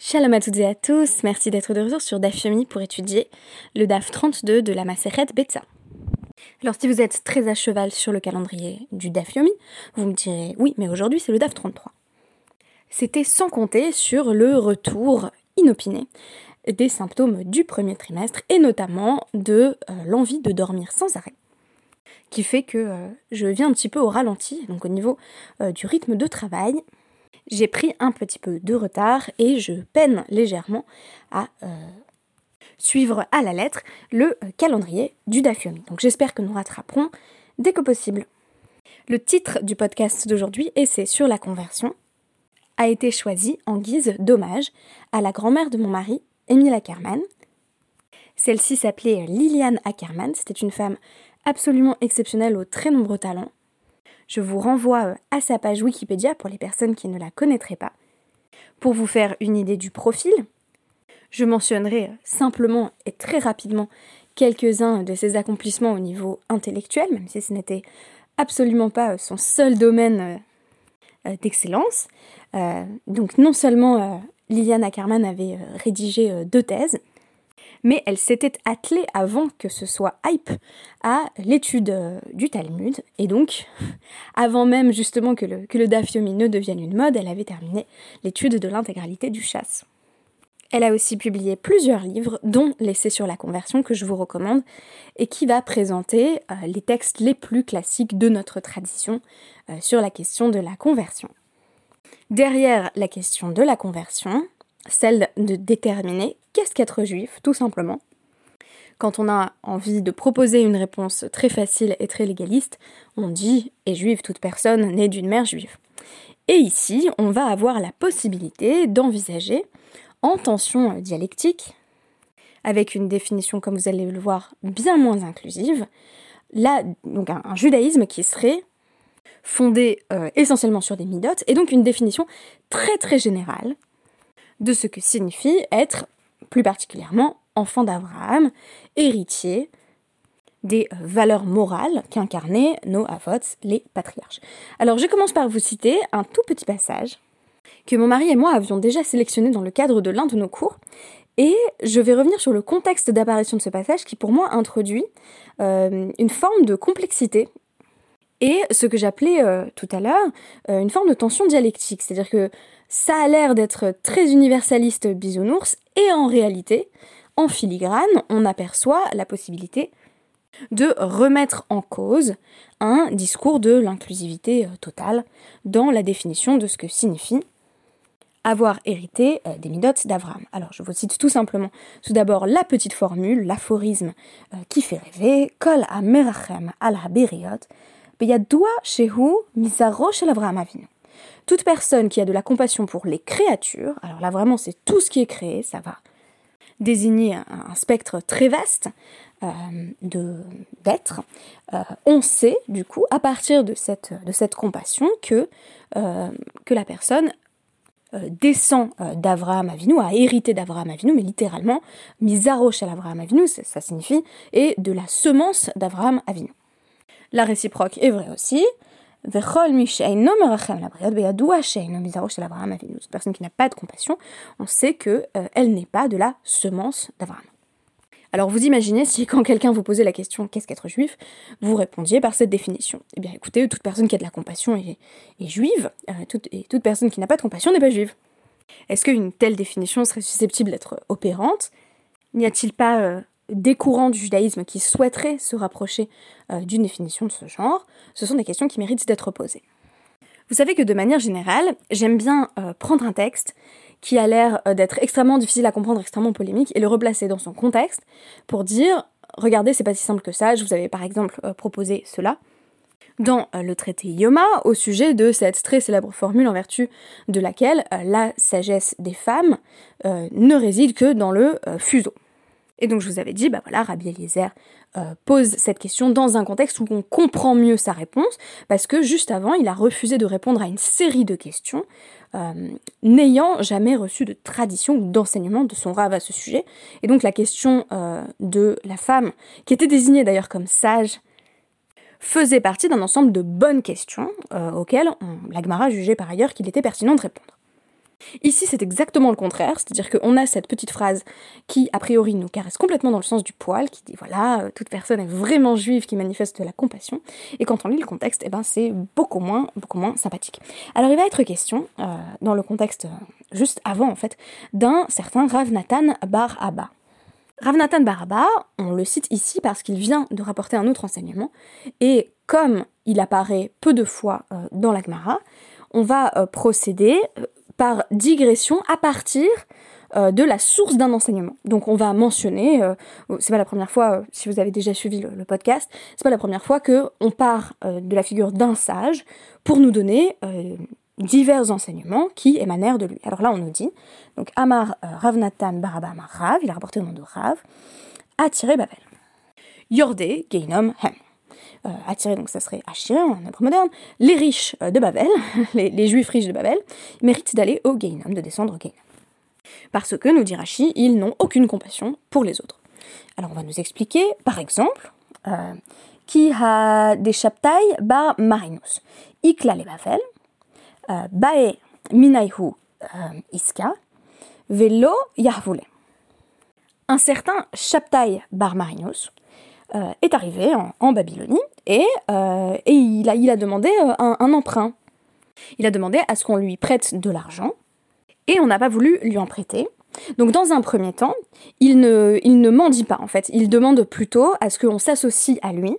Shalom à toutes et à tous, merci d'être de retour sur DAF pour étudier le DAF 32 de la Maseret Betsa. Alors si vous êtes très à cheval sur le calendrier du DAF vous me direz oui, mais aujourd'hui c'est le DAF 33. C'était sans compter sur le retour inopiné des symptômes du premier trimestre et notamment de euh, l'envie de dormir sans arrêt qui fait que euh, je viens un petit peu au ralenti, donc au niveau euh, du rythme de travail, j'ai pris un petit peu de retard et je peine légèrement à euh, suivre à la lettre le euh, calendrier du Dafyomi. Donc j'espère que nous rattraperons dès que possible. Le titre du podcast d'aujourd'hui, c'est sur la conversion, a été choisi en guise d'hommage à la grand-mère de mon mari, Émile Ackerman. Celle-ci s'appelait Liliane Ackerman, c'était une femme absolument exceptionnelle aux très nombreux talents. Je vous renvoie euh, à sa page Wikipédia pour les personnes qui ne la connaîtraient pas. Pour vous faire une idée du profil, je mentionnerai euh, simplement et très rapidement quelques-uns de ses accomplissements au niveau intellectuel, même si ce n'était absolument pas euh, son seul domaine d'excellence. donc non seulement Liliane Ackerman avait rédigé deux thèses, mais elle s'était attelée avant que ce soit hype à l'étude euh, du Talmud, et donc, avant même justement que le, que le devienne une mode, elle avait terminé l'étude de l'intégralité du chasse. Elle a aussi publié plusieurs livres, dont L'essai sur la conversion que je vous recommande, et qui va présenter euh, les textes les plus classiques de notre tradition euh, sur la question de la conversion. Derrière la question de la conversion, celle de déterminer qu'est-ce qu'être juif, tout simplement. Quand on a envie de proposer une réponse très facile et très légaliste, on dit est juive toute personne née d'une mère juive. Et ici, on va avoir la possibilité d'envisager, en tension dialectique, avec une définition, comme vous allez le voir, bien moins inclusive, là, un, judaïsme qui serait fondé euh, essentiellement sur des midotes, et donc une définition très très générale de ce que signifie être plus particulièrement enfant d'Abraham, héritier des euh, valeurs morales qu'incarnaient nos avots, les patriarches. Alors je commence par vous citer un tout petit passage que mon mari et moi avions déjà sélectionné dans le cadre de l'un de nos cours, et je vais revenir sur le contexte d'apparition de ce passage qui pour moi introduit euh, une forme de complexité et ce que j'appelais euh, tout à l'heure une forme de tension dialectique, c'est-à-dire que ça a l'air d'être très universaliste bisounours, et en réalité, en filigrane, on aperçoit la possibilité de remettre en cause un discours de l'inclusivité euh, totale dans la définition de ce que signifie avoir hérité euh, des midotes d'Abraham. Alors je vous cite tout simplement tout d'abord la petite formule, l'aphorisme euh, qui fait rêver, Kol merachem al haberiot, toute personne qui a de la compassion pour les créatures, alors là vraiment c'est tout ce qui est créé, ça va désigner un, spectre très vaste euh, d'êtres, euh, on sait du coup à partir de cette, compassion que, euh, que la personne descend d'Avraham Avinu, a hérité d'Avraham Avinu, mais littéralement, misarosh à Avraham Avinu, ça signifie, et de la semence d'Avraham Avinu. La réciproque est vraie aussi, personne qui n'a pas de compassion, on sait que euh, elle n'est pas de la semence d'Abraham. Alors vous imaginez si quand quelqu'un vous posait la question qu'est-ce qu'être juif, vous répondiez par cette définition. Eh bien écoutez, toute personne qui a de la compassion est, juive, euh, et toute personne qui n'a pas de compassion n'est pas juive. Est-ce qu'une telle définition serait susceptible d'être opérante? N'y a-t-il pas euh, des courants du judaïsme qui souhaiteraient se rapprocher euh, d'une définition de ce genre, ce sont des questions qui méritent d'être posées. Vous savez que de manière générale, j'aime bien euh, prendre un texte qui a l'air euh, d'être extrêmement difficile à comprendre, extrêmement polémique, et le replacer dans son contexte pour dire, regardez, c'est pas si simple que ça, je vous avais par exemple proposé cela dans le traité Yoma au sujet de cette très célèbre formule en vertu de laquelle la sagesse des femmes ne réside que dans le fuseau. Et donc je vous avais dit, bah voilà, Rabbi Eliezer euh, pose cette question dans un contexte où on comprend mieux sa réponse, parce que juste avant, il a refusé de répondre à une série de questions, euh, n'ayant jamais reçu de tradition ou d'enseignement de son rave à ce sujet. Et donc la question euh, de la femme, qui était désignée d'ailleurs comme sage, faisait partie d'un ensemble de bonnes questions auxquelles on, la jugeait par ailleurs qu'il était pertinent de répondre. Ici, c'est exactement le contraire, c'est-à-dire qu'on a cette petite phrase qui, a priori, nous caresse complètement dans le sens du poil, qui dit voilà, euh, toute personne est vraiment juive qui manifeste de la compassion, et quand on lit le contexte, eh ben, c'est beaucoup moins, beaucoup moins sympathique. Alors, il va être question, euh, dans le contexte euh, juste avant, en fait, d'un certain Rav Nathan Bar Abba. Rav Nathan Bar Abba, on le cite ici parce qu'il vient de rapporter un autre enseignement, et comme il apparaît peu de fois dans la Gemara, on va procéder par digression à partir euh, de la source d'un enseignement. Donc on va mentionner, euh, c'est pas la première fois, euh, si vous avez déjà suivi le, podcast, c'est pas la première fois que on part de la figure d'un sage pour nous donner divers enseignements qui émanèrent de lui. Alors là on nous dit, donc Amar Ravnatan Baraba Amar Rav, il a rapporté le nom de Rav, attiré Babel. Yordé Geinom Hem. Euh, donc ça serait Achiré en hébreu moderne, les riches euh, de Babel, les, juifs riches de Babel, méritent d'aller au Geinom, de descendre au Geinom. Parce que, nous dit Rashi, ils n'ont aucune compassion pour les autres. Alors on va nous expliquer, par exemple, euh, qui a des chaptailles bar marinus, ikla le Babel, bae minaihu iska, velo yahvule. Un certain chaptaille bar marinus, euh, est arrivé en, Babylonie et, euh, et, il, a, demandé euh, un, emprunt. Il a demandé à ce qu'on lui prête de l'argent et on n'a pas voulu lui en prêter. Donc dans un premier temps, il ne, il mendie pas en fait, il demande plutôt à ce qu'on s'associe à lui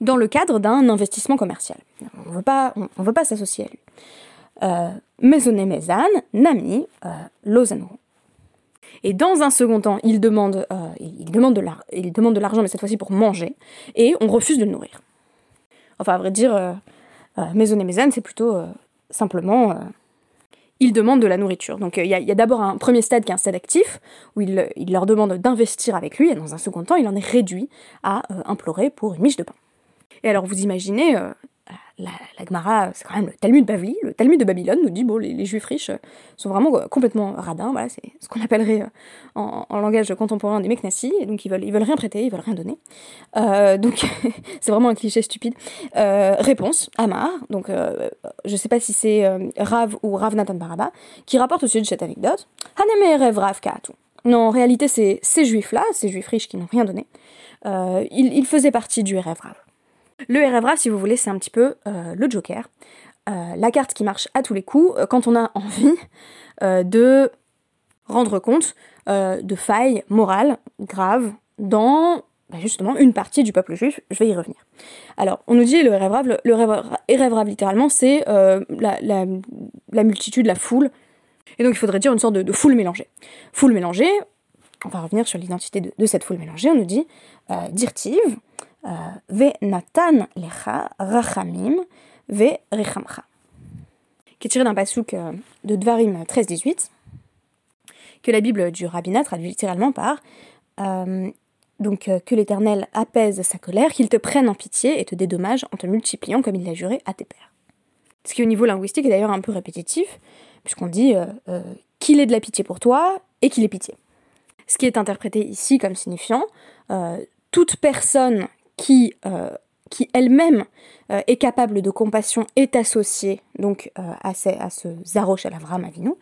dans le cadre d'un investissement commercial. On ne veut pas, s'associer à lui. Euh, Mezan, Nami, euh, et dans un second temps, il demande, euh, il demande de l'argent, mais cette fois-ci pour manger, et on refuse de le nourrir. Enfin, à vrai dire, euh, euh Maison et Mézane, c'est plutôt euh, simplement, il demande de la nourriture. Donc il y a, d'abord un premier stade qui est un stade actif, où il leur demande d'investir avec lui, et dans un second temps, il en est réduit à implorer pour une miche de pain. Et alors vous imaginez la, la Gemara, c'est quand même le Talmud Bavli, le Talmud de Babylone nous dit bon, les, juifs riches euh, sont vraiment euh, complètement radins, voilà, c'est ce qu'on appellerait euh, en, langage contemporain des meknassi, et donc ils veulent, ils veulent rien prêter, ils veulent rien donner. donc c'est vraiment un cliché stupide. réponse, Amar, donc je sais pas si c'est Rav ou Rav Nathan Baraba, qui rapporte au sujet de cette anecdote, Haneme Rav Katu. Non, en réalité, c'est ces juifs-là, ces juifs riches qui n'ont rien donné, ils, ils faisaient partie du Rav Rav. Le RFRA, si vous voulez, c'est un petit peu euh, le Joker. Euh, la carte qui marche à tous les coups euh, quand on a envie de rendre compte de failles morales graves dans bah, justement une partie du peuple juif. Je vais y revenir. Alors, on nous dit le RFRA, le, littéralement, c'est la, multitude, la foule. Et donc il faudrait dire une sorte de, foule mélangée. Foule mélangée, on va revenir sur l'identité de, cette foule mélangée, on nous dit dirtive, euh, lecha rachamim. Qui est tiré d'un pasouk euh, de Dvarim 13-18, que la Bible du rabbinat traduit littéralement par euh, donc que l'Éternel apaise sa colère, qu'il te prenne en pitié et te dédommage en te multipliant comme il l'a juré à tes pères. Ce qui au niveau linguistique est d'ailleurs un peu répétitif, puisqu'on dit qu'il ait de la pitié pour toi et qu'il ait pitié. Ce qui est interprété ici comme signifiant toute personne qui, euh, qui elle-même euh, est capable de compassion est associée donc euh, à, à, ce Zarosh à l'Avram Avinu,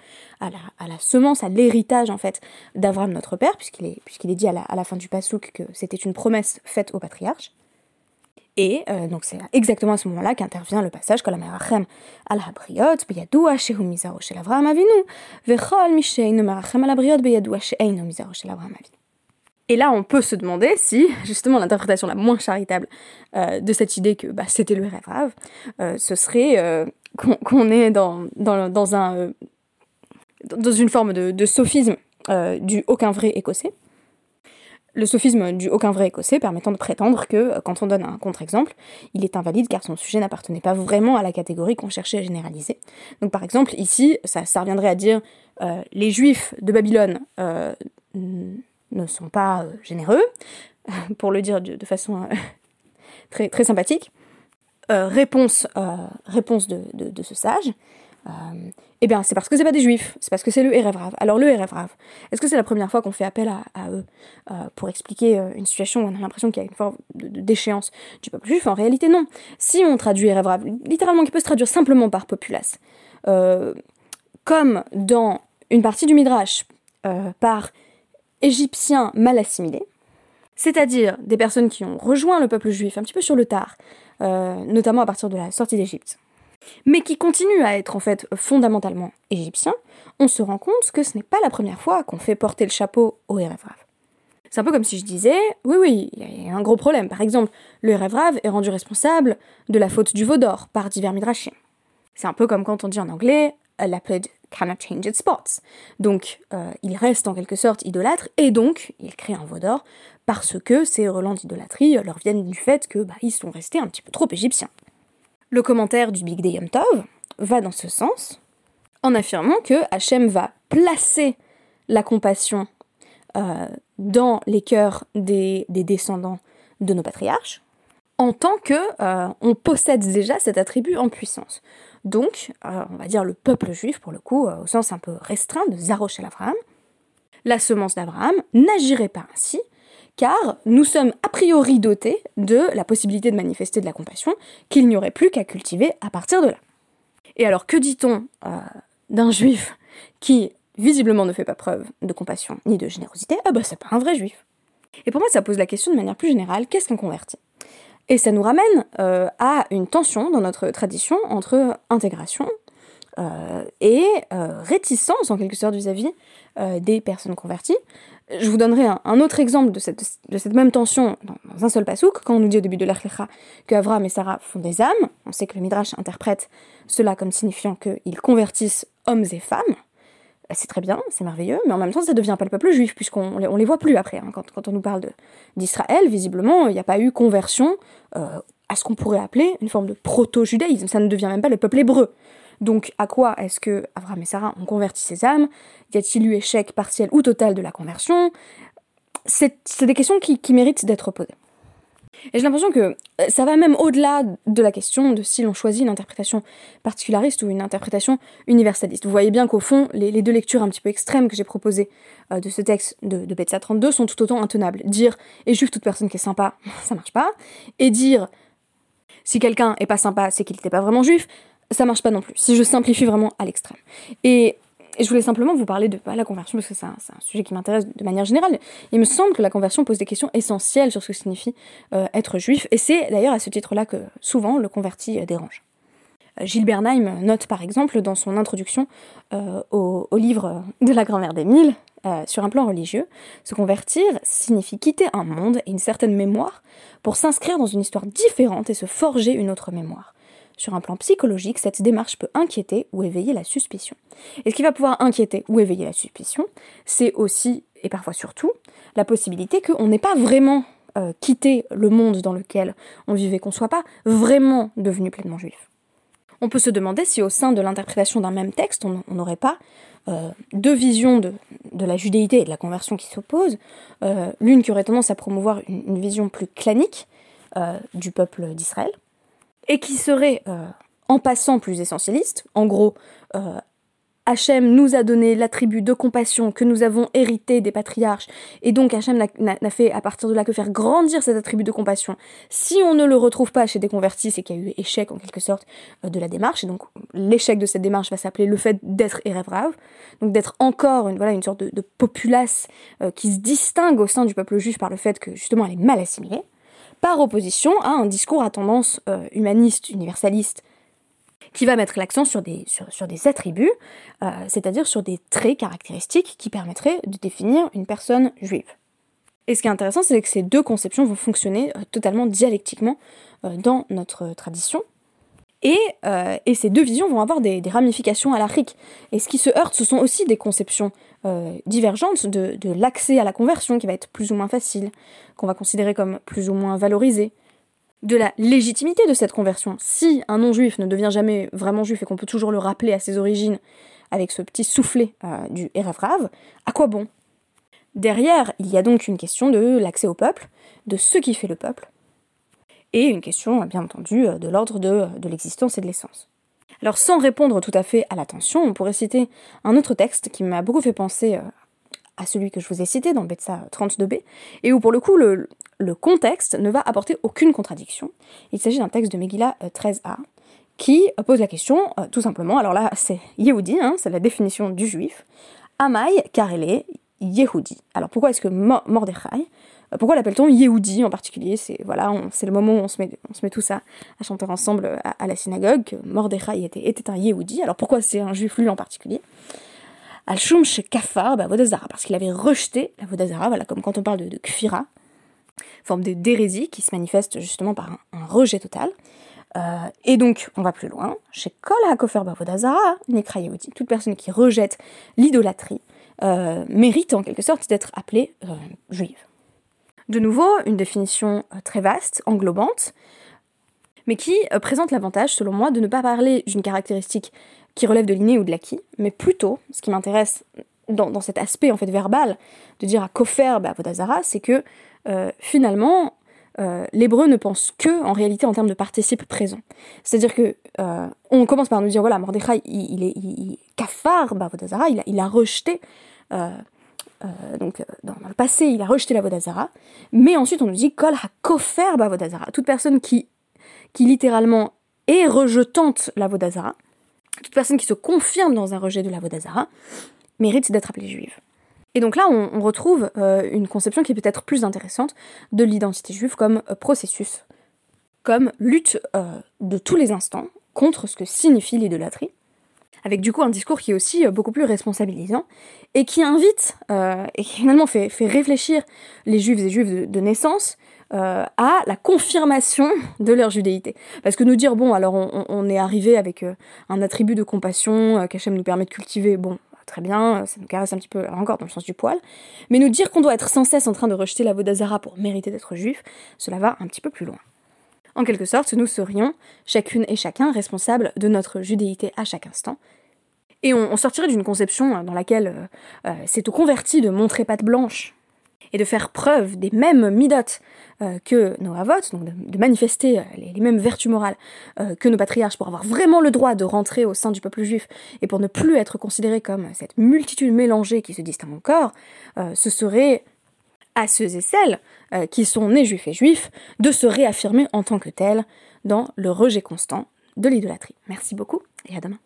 à la, à la semence, à l'héritage en fait d'Avram notre père, puisqu'il est, puisqu'il est dit à la, à la fin du Passouk que c'était une promesse faite au patriarche. Et donc c'est exactement à ce moment-là qu'intervient le passage al habriot beyadua shehu mizaro shel Avram Avinu vechol misheinu merachem al habriot beyadua she'einu mizaro shel Avram Avinu. Et là, on peut se demander si, justement, l'interprétation la moins charitable euh, de cette idée que bah, c'était le rêve euh, ce serait euh, qu'on est dans, un, une forme de, sophisme du aucun vrai écossais. Le sophisme du aucun vrai écossais permettant de prétendre que, quand on donne un contre-exemple, il est invalide car son sujet n'appartenait pas vraiment à la catégorie qu'on cherchait à généraliser. Donc par exemple, ici, ça reviendrait à dire les juifs de Babylone ne sont pas euh, généreux, pour le dire de, façon euh, très, très sympathique. Euh, réponse, réponse de, ce sage, eh bien c'est parce que c'est pas des juifs, c'est parce que c'est le Erevrav. Alors le Erevrav, est-ce que c'est la première fois qu'on fait appel à, eux pour expliquer une situation où on a l'impression qu'il y a une forme de, déchéance du peuple juif? En réalité non. Si on traduit Erevrav, littéralement qui peut se traduire simplement par populace, comme dans une partie du Midrash par Égyptiens mal assimilés, c'est-à-dire des personnes qui ont rejoint le peuple juif un petit peu sur le tard, notamment à partir de la sortie d'Égypte, mais qui continuent à être en fait fondamentalement égyptiens, on se rend compte que ce n'est pas la première fois qu'on fait porter le chapeau au Erev C'est un peu comme si je disais, oui, oui, il y a un gros problème. Par exemple, le Erev est rendu responsable de la faute du veau d'or par divers midrashim. C'est un peu comme quand on dit en anglais, a leopard cannot change its spots. Donc, euh, il reste en quelque sorte idolâtre, et donc, il crée un veau d'or, parce que ces relents d'idolâtrie leur viennent du fait que bah, ils sont restés un petit peu trop égyptiens. Le commentaire du Big Day Yom Tov va dans ce sens, en affirmant que Hachem va placer la compassion euh, dans les cœurs des, descendants de nos patriarches, en tant que euh, on possède déjà cet attribut en puissance. Donc, euh, on va dire le peuple juif, pour le coup, au sens un peu restreint de Zarosh el Abraham, la semence d'Abraham n'agirait pas ainsi, car nous sommes a priori dotés de la possibilité de manifester de la compassion qu'il n'y aurait plus qu'à cultiver à partir de là. Et alors, que dit-on d'un juif qui visiblement ne fait pas preuve de compassion ni de générosité, ah bah c'est pas un vrai juif. Et pour moi ça pose la question de manière plus générale, qu'est-ce qu'un converti Et ça nous ramène euh, à une tension dans notre tradition entre intégration euh, et euh, réticence en quelque sorte vis-à-vis des personnes converties. Je vous donnerai un, autre exemple de cette, même tension dans, un seul pasouk, quand on nous dit au début de l'Arlecha que Avram et Sarah font des âmes, on sait que le Midrash interprète cela comme signifiant qu'ils convertissent hommes et femmes, c'est très bien, c'est merveilleux, mais en même temps, ça devient pas le peuple juif, puisqu'on on les voit plus après. Hein. Quand, on nous parle d'Israël, visiblement, il n'y a pas eu conversion euh, à ce qu'on pourrait appeler une forme de proto-judaïsme. Ça ne devient même pas le peuple hébreu. Donc, à quoi est-ce que Abraham et Sarah ont converti ces âmes? Y a-t-il eu échec partiel ou total de la conversion? C'est des questions qui méritent d'être posées. Et j'ai l'impression que euh, ça va même au-delà de la question de si l'on choisit une interprétation particulariste ou une interprétation universaliste. Vous voyez bien qu'au fond, les, deux lectures un petit peu extrêmes que j'ai proposées euh, de ce texte de, de 32 sont tout autant intenables. Dire et juif toute personne qui est sympa, ça marche pas. Et dire si quelqu'un est pas sympa, c'est qu'il n'était pas vraiment juif, ça marche pas non plus. Si je simplifie vraiment à l'extrême. Et je voulais simplement vous parler de la conversion, parce que c'est un, sujet qui m'intéresse de manière générale. Il me semble que la conversion pose des questions essentielles sur ce que signifie euh, être juif, et c'est d'ailleurs à ce titre-là que souvent le converti euh, dérange. Euh, Gilles Bernheim note par exemple dans son introduction au, au, livre de la grand-mère d'Émile, sur un plan religieux, se convertir signifie quitter un monde et une certaine mémoire pour s'inscrire dans une histoire différente et se forger une autre mémoire. Sur un plan psychologique, cette démarche peut inquiéter ou éveiller la suspicion. Et ce qui va pouvoir inquiéter ou éveiller la suspicion, c'est aussi, et parfois surtout, la possibilité qu'on n'ait pas vraiment euh, quitté le monde dans lequel on vivait, qu'on ne soit pas vraiment devenu pleinement juif. On peut se demander si au sein de l'interprétation d'un même texte, on n'aurait pas euh, deux visions de, la judéité et de la conversion qui s'opposent, euh, l'une qui aurait tendance à promouvoir une vision plus clanique du peuple d'Israël, et qui serait, euh, en passant plus essentialiste, en gros, euh, Hachem nous a donné l'attribut de compassion que nous avons hérité des patriarches, et donc Hachem n'a fait à partir de là que faire grandir cet attribut de compassion. Si on ne le retrouve pas chez des convertis, c'est qu'il y a eu échec en quelque sorte euh, de la démarche, et donc l'échec de cette démarche va s'appeler le fait d'être Erev donc d'être encore une, voilà, une sorte de, populace qui se distingue au sein du peuple juif par le fait que justement elle est mal assimilée par opposition à un discours à tendance euh, humaniste, universaliste, qui va mettre l'accent sur des, attributs, euh, c'est-à-dire sur des traits caractéristiques qui permettraient de définir une personne juive. Et ce qui est intéressant, c'est que ces deux conceptions vont fonctionner euh, totalement dialectiquement dans notre tradition, et, et, ces deux visions vont avoir des, ramifications à l'Afrique. Et ce qui se heurte, ce sont aussi des conceptions euh, divergente de, l'accès à la conversion qui va être plus ou moins facile, qu'on va considérer comme plus ou moins valorisé, de la légitimité de cette conversion. Si un non-juif ne devient jamais vraiment juif et qu'on peut toujours le rappeler à ses origines avec ce petit soufflet euh, du Erev à quoi bon? Derrière, il y a donc une question de l'accès au peuple, de ce qui fait le peuple, et une question, bien entendu, de l'ordre de, de l'existence et de l'essence. Alors sans répondre tout à fait à l'attention, on pourrait citer un autre texte qui m'a beaucoup fait penser euh, à celui que je vous ai cité dans Betsa 32b, et où pour le coup le, contexte ne va apporter aucune contradiction. Il s'agit d'un texte de Megillah 13a, euh, qui pose la question, tout simplement, alors là c'est Yehudi, hein, c'est la définition du juif, Amai, est Yehudi. Alors pourquoi est-ce que Mordechai euh, pourquoi l'appelle-t-on Yehudi en particulier? C'est voilà, le moment où on se met, on se met tout ça à chanter ensemble à, la synagogue. Mordechai était, un Yehudi. Alors pourquoi c'est un juif lui en particulier? Al-Shum Kafar Vodazara, parce qu'il avait rejeté la Vodazara, voilà, comme quand on parle de, Kfira, forme d'hérésie qui se manifeste justement par un, rejet total. Euh, et donc, on va plus loin, chez Kol HaKofer Vodazara, Nekra Yehudi, toute personne qui rejette l'idolâtrie euh, mérite en quelque sorte d'être appelée juive. De nouveau, une définition euh, très vaste, englobante, mais qui euh, présente l'avantage, selon moi, de ne pas parler d'une caractéristique qui relève de l'inné ou de l'acquis, mais plutôt, ce qui m'intéresse dans, cet aspect en fait verbal, de dire à Kofer Vodazara, c'est que euh, finalement, l'hébreu ne pense que en réalité en termes de participe présent. C'est-à-dire que on commence par nous dire voilà, Mordechai, il, est il, il a, il a rejeté donc euh, dans, le passé, il a rejeté la Vodazara, mais ensuite on nous dit Kol ha-kofer Vodazara. Toute personne qui, qui littéralement est rejetante la Vodazara, toute personne qui se confirme dans un rejet de la Vodazara, mérite d'être appelée juive. Et donc là, on, retrouve euh, une conception qui est peut-être plus intéressante de l'identité juive comme processus, comme lutte de tous les instants contre ce que signifie l'idolâtrie, avec du coup un discours qui est aussi euh, beaucoup plus responsabilisant et qui invite euh, et finalement fait, réfléchir les juifs et juifs de, naissance euh, à la confirmation de leur judéité. Parce que nous dire, bon, alors on, est arrivé avec un attribut de compassion qu'Hachem nous permet de cultiver, bon, très bien, ça nous caresse un petit peu encore dans le sens du poil, mais nous dire qu'on doit être sans cesse en train de rejeter la Vodazara pour mériter d'être juif, cela va un petit peu plus loin. En quelque sorte, nous serions, chacune et chacun, responsables de notre judéité à chaque instant. Et on, sortirait d'une conception dans laquelle euh, euh, c'est au converti de montrer patte blanche et de faire preuve des mêmes midotes euh, que nos avots, donc de, manifester les, mêmes vertus morales que nos patriarches pour avoir vraiment le droit de rentrer au sein du peuple juif et pour ne plus être considéré comme cette multitude mélangée qui se distingue encore, ce serait à ceux et celles euh, qui sont nés juifs et juifs de se réaffirmer en tant que tels dans le rejet constant de l'idolâtrie. Merci beaucoup et à demain.